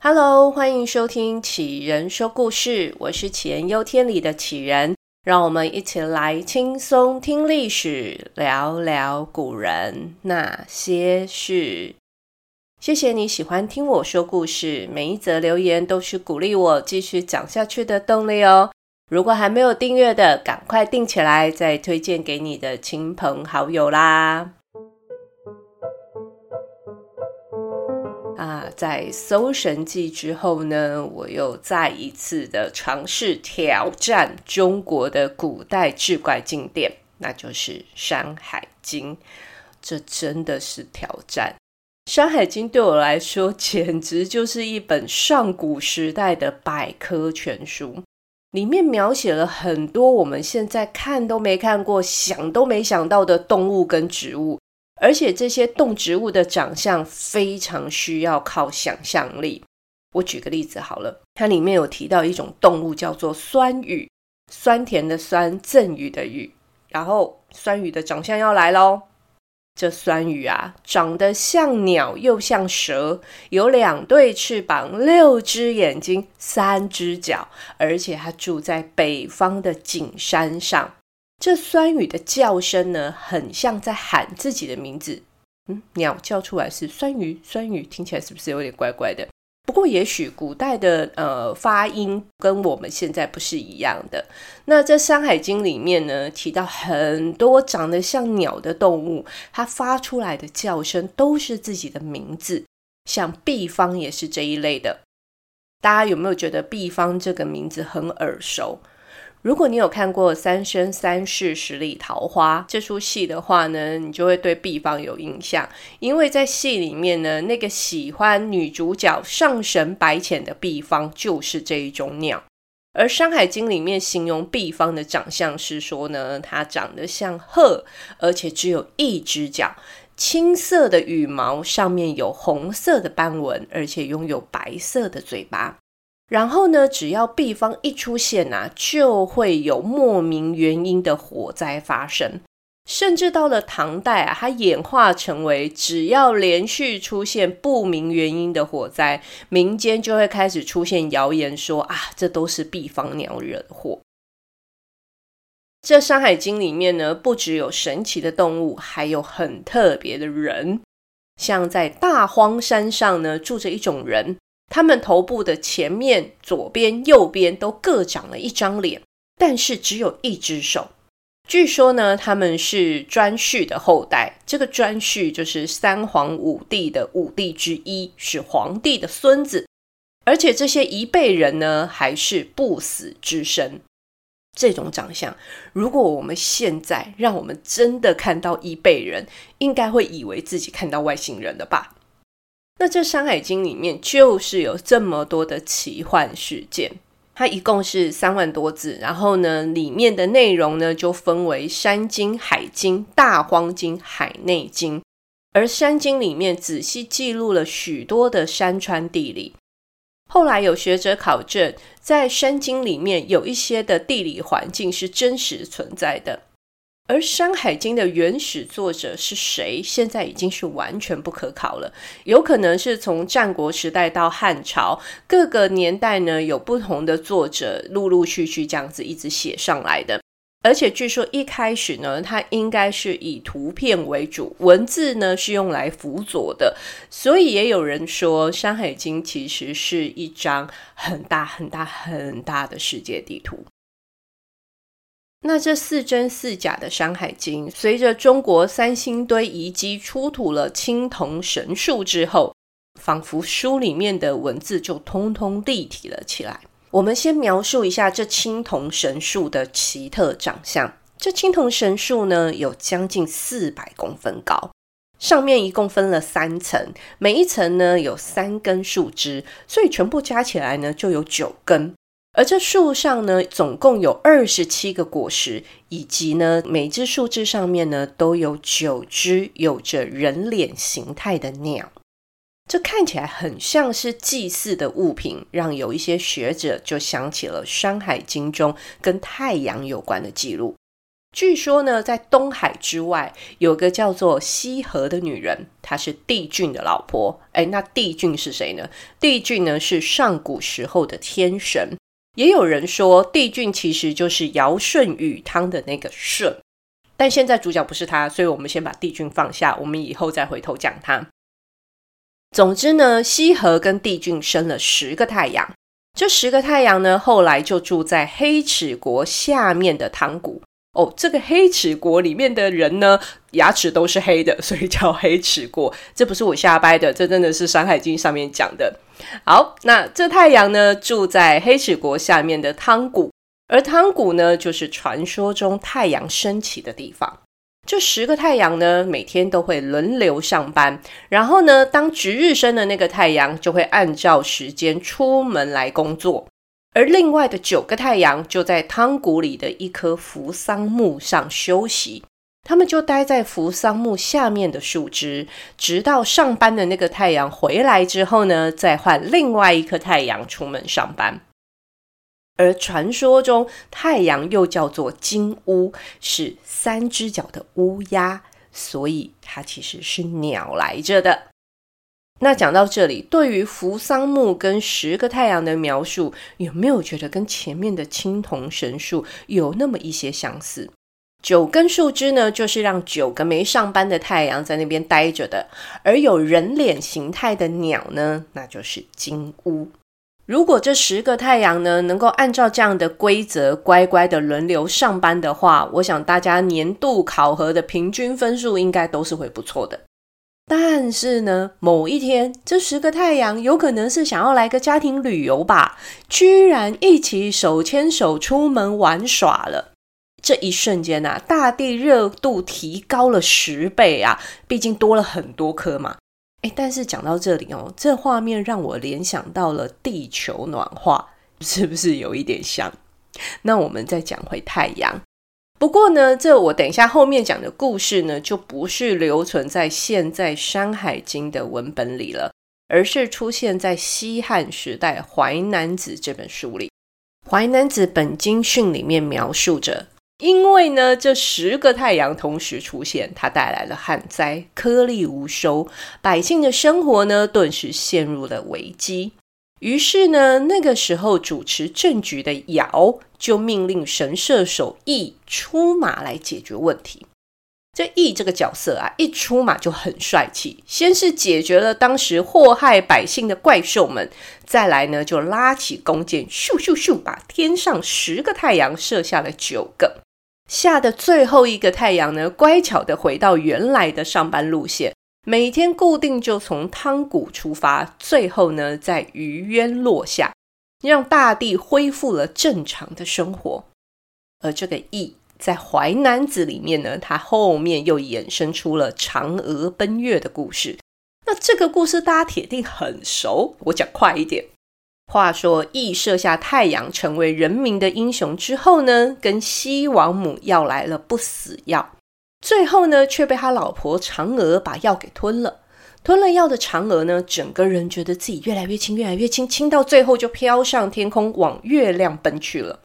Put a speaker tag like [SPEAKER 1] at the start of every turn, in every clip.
[SPEAKER 1] Hello，欢迎收听杞人说故事，我是杞人忧天里的杞人，让我们一起来轻松听历史，聊聊古人那些事。谢谢你喜欢听我说故事，每一则留言都是鼓励我继续讲下去的动力哦。如果还没有订阅的，赶快订起来，再推荐给你的亲朋好友啦。在《搜神记》之后呢，我又再一次的尝试挑战中国的古代志怪经典，那就是《山海经》。这真的是挑战，《山海经》对我来说简直就是一本上古时代的百科全书，里面描写了很多我们现在看都没看过、想都没想到的动物跟植物。而且这些动植物的长相非常需要靠想象力。我举个例子好了，它里面有提到一种动物叫做酸雨，酸甜的酸，赠予的予。然后酸雨的长相要来喽，这酸雨啊，长得像鸟又像蛇，有两对翅膀，六只眼睛，三只脚，而且它住在北方的景山上。这酸雨的叫声呢，很像在喊自己的名字。嗯，鸟叫出来是酸雨，酸雨听起来是不是有点怪怪的？不过也许古代的呃发音跟我们现在不是一样的。那这《山海经》里面呢，提到很多长得像鸟的动物，它发出来的叫声都是自己的名字。像毕方也是这一类的。大家有没有觉得毕方这个名字很耳熟？如果你有看过《三生三世十里桃花》这出戏的话呢，你就会对毕方有印象，因为在戏里面呢，那个喜欢女主角上神白浅的毕方就是这一种鸟。而《山海经》里面形容毕方的长相是说呢，它长得像鹤，而且只有一只脚，青色的羽毛上面有红色的斑纹，而且拥有白色的嘴巴。然后呢，只要毕方一出现啊，就会有莫名原因的火灾发生。甚至到了唐代啊，它演化成为只要连续出现不明原因的火灾，民间就会开始出现谣言说啊，这都是毕方鸟惹的祸。这《山海经》里面呢，不只有神奇的动物，还有很特别的人。像在大荒山上呢，住着一种人。他们头部的前面、左边、右边都各长了一张脸，但是只有一只手。据说呢，他们是颛顼的后代。这个颛顼就是三皇五帝的五帝之一，是皇帝的孙子。而且这些一辈人呢，还是不死之身。这种长相，如果我们现在让我们真的看到一辈人，应该会以为自己看到外星人了吧？那这《山海经》里面就是有这么多的奇幻事件，它一共是三万多字，然后呢，里面的内容呢就分为山经、海经、大荒经、海内经。而山经里面仔细记录了许多的山川地理。后来有学者考证，在山经里面有一些的地理环境是真实存在的。而《山海经》的原始作者是谁？现在已经是完全不可考了。有可能是从战国时代到汉朝，各个年代呢，有不同的作者陆陆续续这样子一直写上来的。而且据说一开始呢，它应该是以图片为主，文字呢是用来辅佐的。所以也有人说，《山海经》其实是一张很大很大很大的世界地图。那这似真似假的《山海经》，随着中国三星堆遗迹出土了青铜神树之后，仿佛书里面的文字就通通立体了起来。我们先描述一下这青铜神树的奇特长相。这青铜神树呢，有将近四百公分高，上面一共分了三层，每一层呢有三根树枝，所以全部加起来呢就有九根。而这树上呢，总共有二十七个果实，以及呢，每只树枝上面呢，都有九只有着人脸形态的鸟。这看起来很像是祭祀的物品，让有一些学者就想起了《山海经》中跟太阳有关的记录。据说呢，在东海之外有个叫做西河的女人，她是帝俊的老婆。哎，那帝俊是谁呢？帝俊呢是上古时候的天神。也有人说，帝俊其实就是尧舜禹汤的那个舜。但现在主角不是他，所以我们先把帝俊放下，我们以后再回头讲他。总之呢，羲和跟帝俊生了十个太阳。这十个太阳呢，后来就住在黑齿国下面的汤谷。哦，这个黑齿国里面的人呢，牙齿都是黑的，所以叫黑齿国。这不是我瞎掰的，这真的是《山海经》上面讲的。好，那这太阳呢，住在黑齿国下面的汤谷，而汤谷呢，就是传说中太阳升起的地方。这十个太阳呢，每天都会轮流上班，然后呢，当值日生的那个太阳就会按照时间出门来工作，而另外的九个太阳就在汤谷里的一棵扶桑木上休息，他们就待在扶桑木下面的树枝，直到上班的那个太阳回来之后呢，再换另外一颗太阳出门上班。而传说中，太阳又叫做金乌，是三只脚的乌鸦，所以它其实是鸟来着的。那讲到这里，对于扶桑木跟十个太阳的描述，有没有觉得跟前面的青铜神树有那么一些相似？九根树枝呢，就是让九个没上班的太阳在那边待着的，而有人脸形态的鸟呢，那就是金乌。如果这十个太阳呢，能够按照这样的规则乖乖的轮流上班的话，我想大家年度考核的平均分数应该都是会不错的。但是呢，某一天这十个太阳有可能是想要来个家庭旅游吧，居然一起手牵手出门玩耍了。这一瞬间啊，大地热度提高了十倍啊，毕竟多了很多颗嘛。诶，但是讲到这里哦，这画面让我联想到了地球暖化，是不是有一点像？那我们再讲回太阳。不过呢，这我等一下后面讲的故事呢，就不是留存在现在《山海经》的文本里了，而是出现在西汉时代《淮南子》这本书里，《淮南子本经训》里面描述着。因为呢，这十个太阳同时出现，它带来了旱灾，颗粒无收，百姓的生活呢，顿时陷入了危机。于是呢，那个时候主持政局的尧就命令神射手羿出马来解决问题。这羿这个角色啊，一出马就很帅气，先是解决了当时祸害百姓的怪兽们，再来呢，就拉起弓箭，咻咻咻，把天上十个太阳射下了九个。下的最后一个太阳呢，乖巧地回到原来的上班路线，每天固定就从汤谷出发，最后呢在虞渊落下，让大地恢复了正常的生活。而这个羿在《淮南子》里面呢，他后面又衍生出了嫦娥奔月的故事。那这个故事大家铁定很熟，我讲快一点。话说，羿射下太阳，成为人民的英雄之后呢，跟西王母要来了不死药，最后呢，却被他老婆嫦娥把药给吞了。吞了药的嫦娥呢，整个人觉得自己越来越轻，越来越轻，轻到最后就飘上天空，往月亮奔去了。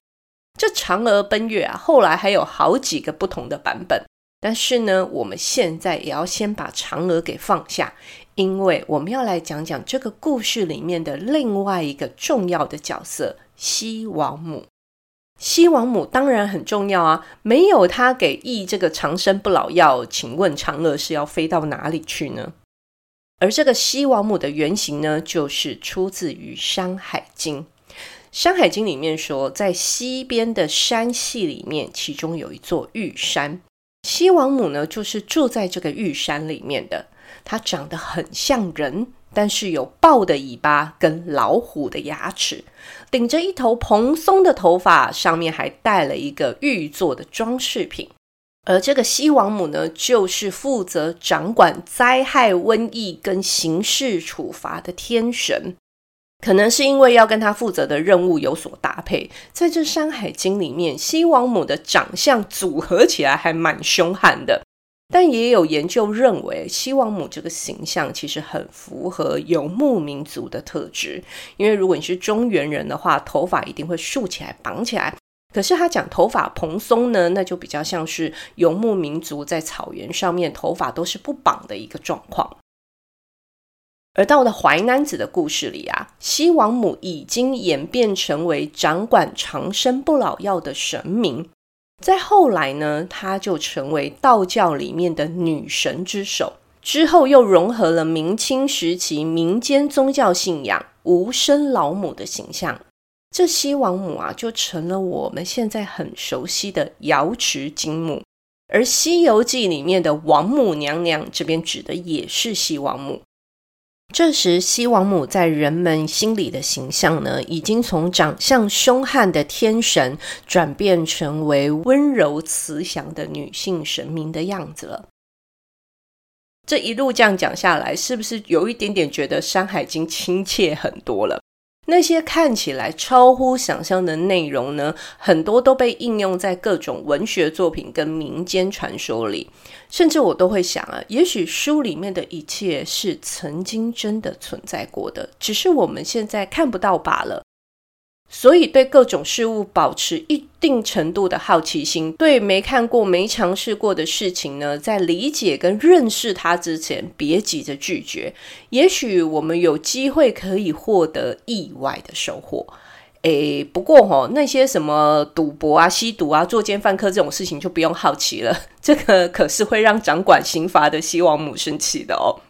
[SPEAKER 1] 这嫦娥奔月啊，后来还有好几个不同的版本，但是呢，我们现在也要先把嫦娥给放下。因为我们要来讲讲这个故事里面的另外一个重要的角色——西王母。西王母当然很重要啊，没有她给羿这个长生不老药，请问嫦娥是要飞到哪里去呢？而这个西王母的原型呢，就是出自于《山海经》。《山海经》里面说，在西边的山系里面，其中有一座玉山，西王母呢，就是住在这个玉山里面的。它长得很像人，但是有豹的尾巴跟老虎的牙齿，顶着一头蓬松的头发，上面还戴了一个玉做的装饰品。而这个西王母呢，就是负责掌管灾害、瘟疫跟刑事处罚的天神。可能是因为要跟他负责的任务有所搭配，在这《山海经》里面，西王母的长相组合起来还蛮凶悍的。但也有研究认为，西王母这个形象其实很符合游牧民族的特质。因为如果你是中原人的话，头发一定会竖起来绑起来；可是他讲头发蓬松呢，那就比较像是游牧民族在草原上面头发都是不绑的一个状况。而到了淮南子的故事里啊，西王母已经演变成为掌管长生不老药的神明。再后来呢，她就成为道教里面的女神之首。之后又融合了明清时期民间宗教信仰无生老母的形象。这西王母啊，就成了我们现在很熟悉的瑶池金母，而《西游记》里面的王母娘娘，这边指的也是西王母。这时，西王母在人们心里的形象呢，已经从长相凶悍的天神，转变成为温柔慈祥的女性神明的样子了。这一路这样讲下来，是不是有一点点觉得《山海经》亲切很多了？那些看起来超乎想象的内容呢，很多都被应用在各种文学作品跟民间传说里，甚至我都会想啊，也许书里面的一切是曾经真的存在过的，只是我们现在看不到罢了。所以，对各种事物保持一定程度的好奇心，对没看过、没尝试过的事情呢，在理解跟认识它之前，别急着拒绝。也许我们有机会可以获得意外的收获。诶，不过哈，那些什么赌博啊、吸毒啊、作奸犯科这种事情就不用好奇了，这个可是会让掌管刑罚的西王母生气的哦。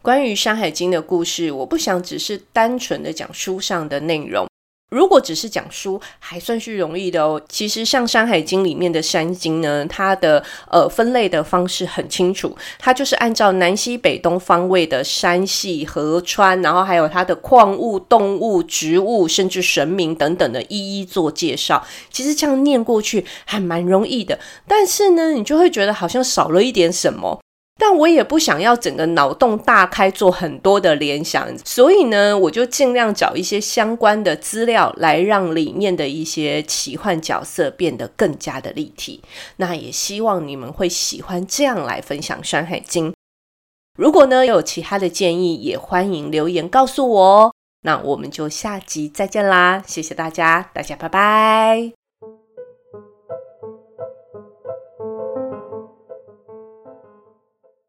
[SPEAKER 1] 关于《山海经》的故事，我不想只是单纯的讲书上的内容。如果只是讲书，还算是容易的哦。其实像《山海经》里面的山经呢，它的呃分类的方式很清楚，它就是按照南西北东方位的山系、河川，然后还有它的矿物、动物、植物，甚至神明等等的，一一做介绍。其实这样念过去还蛮容易的，但是呢，你就会觉得好像少了一点什么。但我也不想要整个脑洞大开，做很多的联想，所以呢，我就尽量找一些相关的资料，来让里面的一些奇幻角色变得更加的立体。那也希望你们会喜欢这样来分享《山海经》。如果呢，有其他的建议，也欢迎留言告诉我哦。那我们就下集再见啦，谢谢大家，大家拜拜。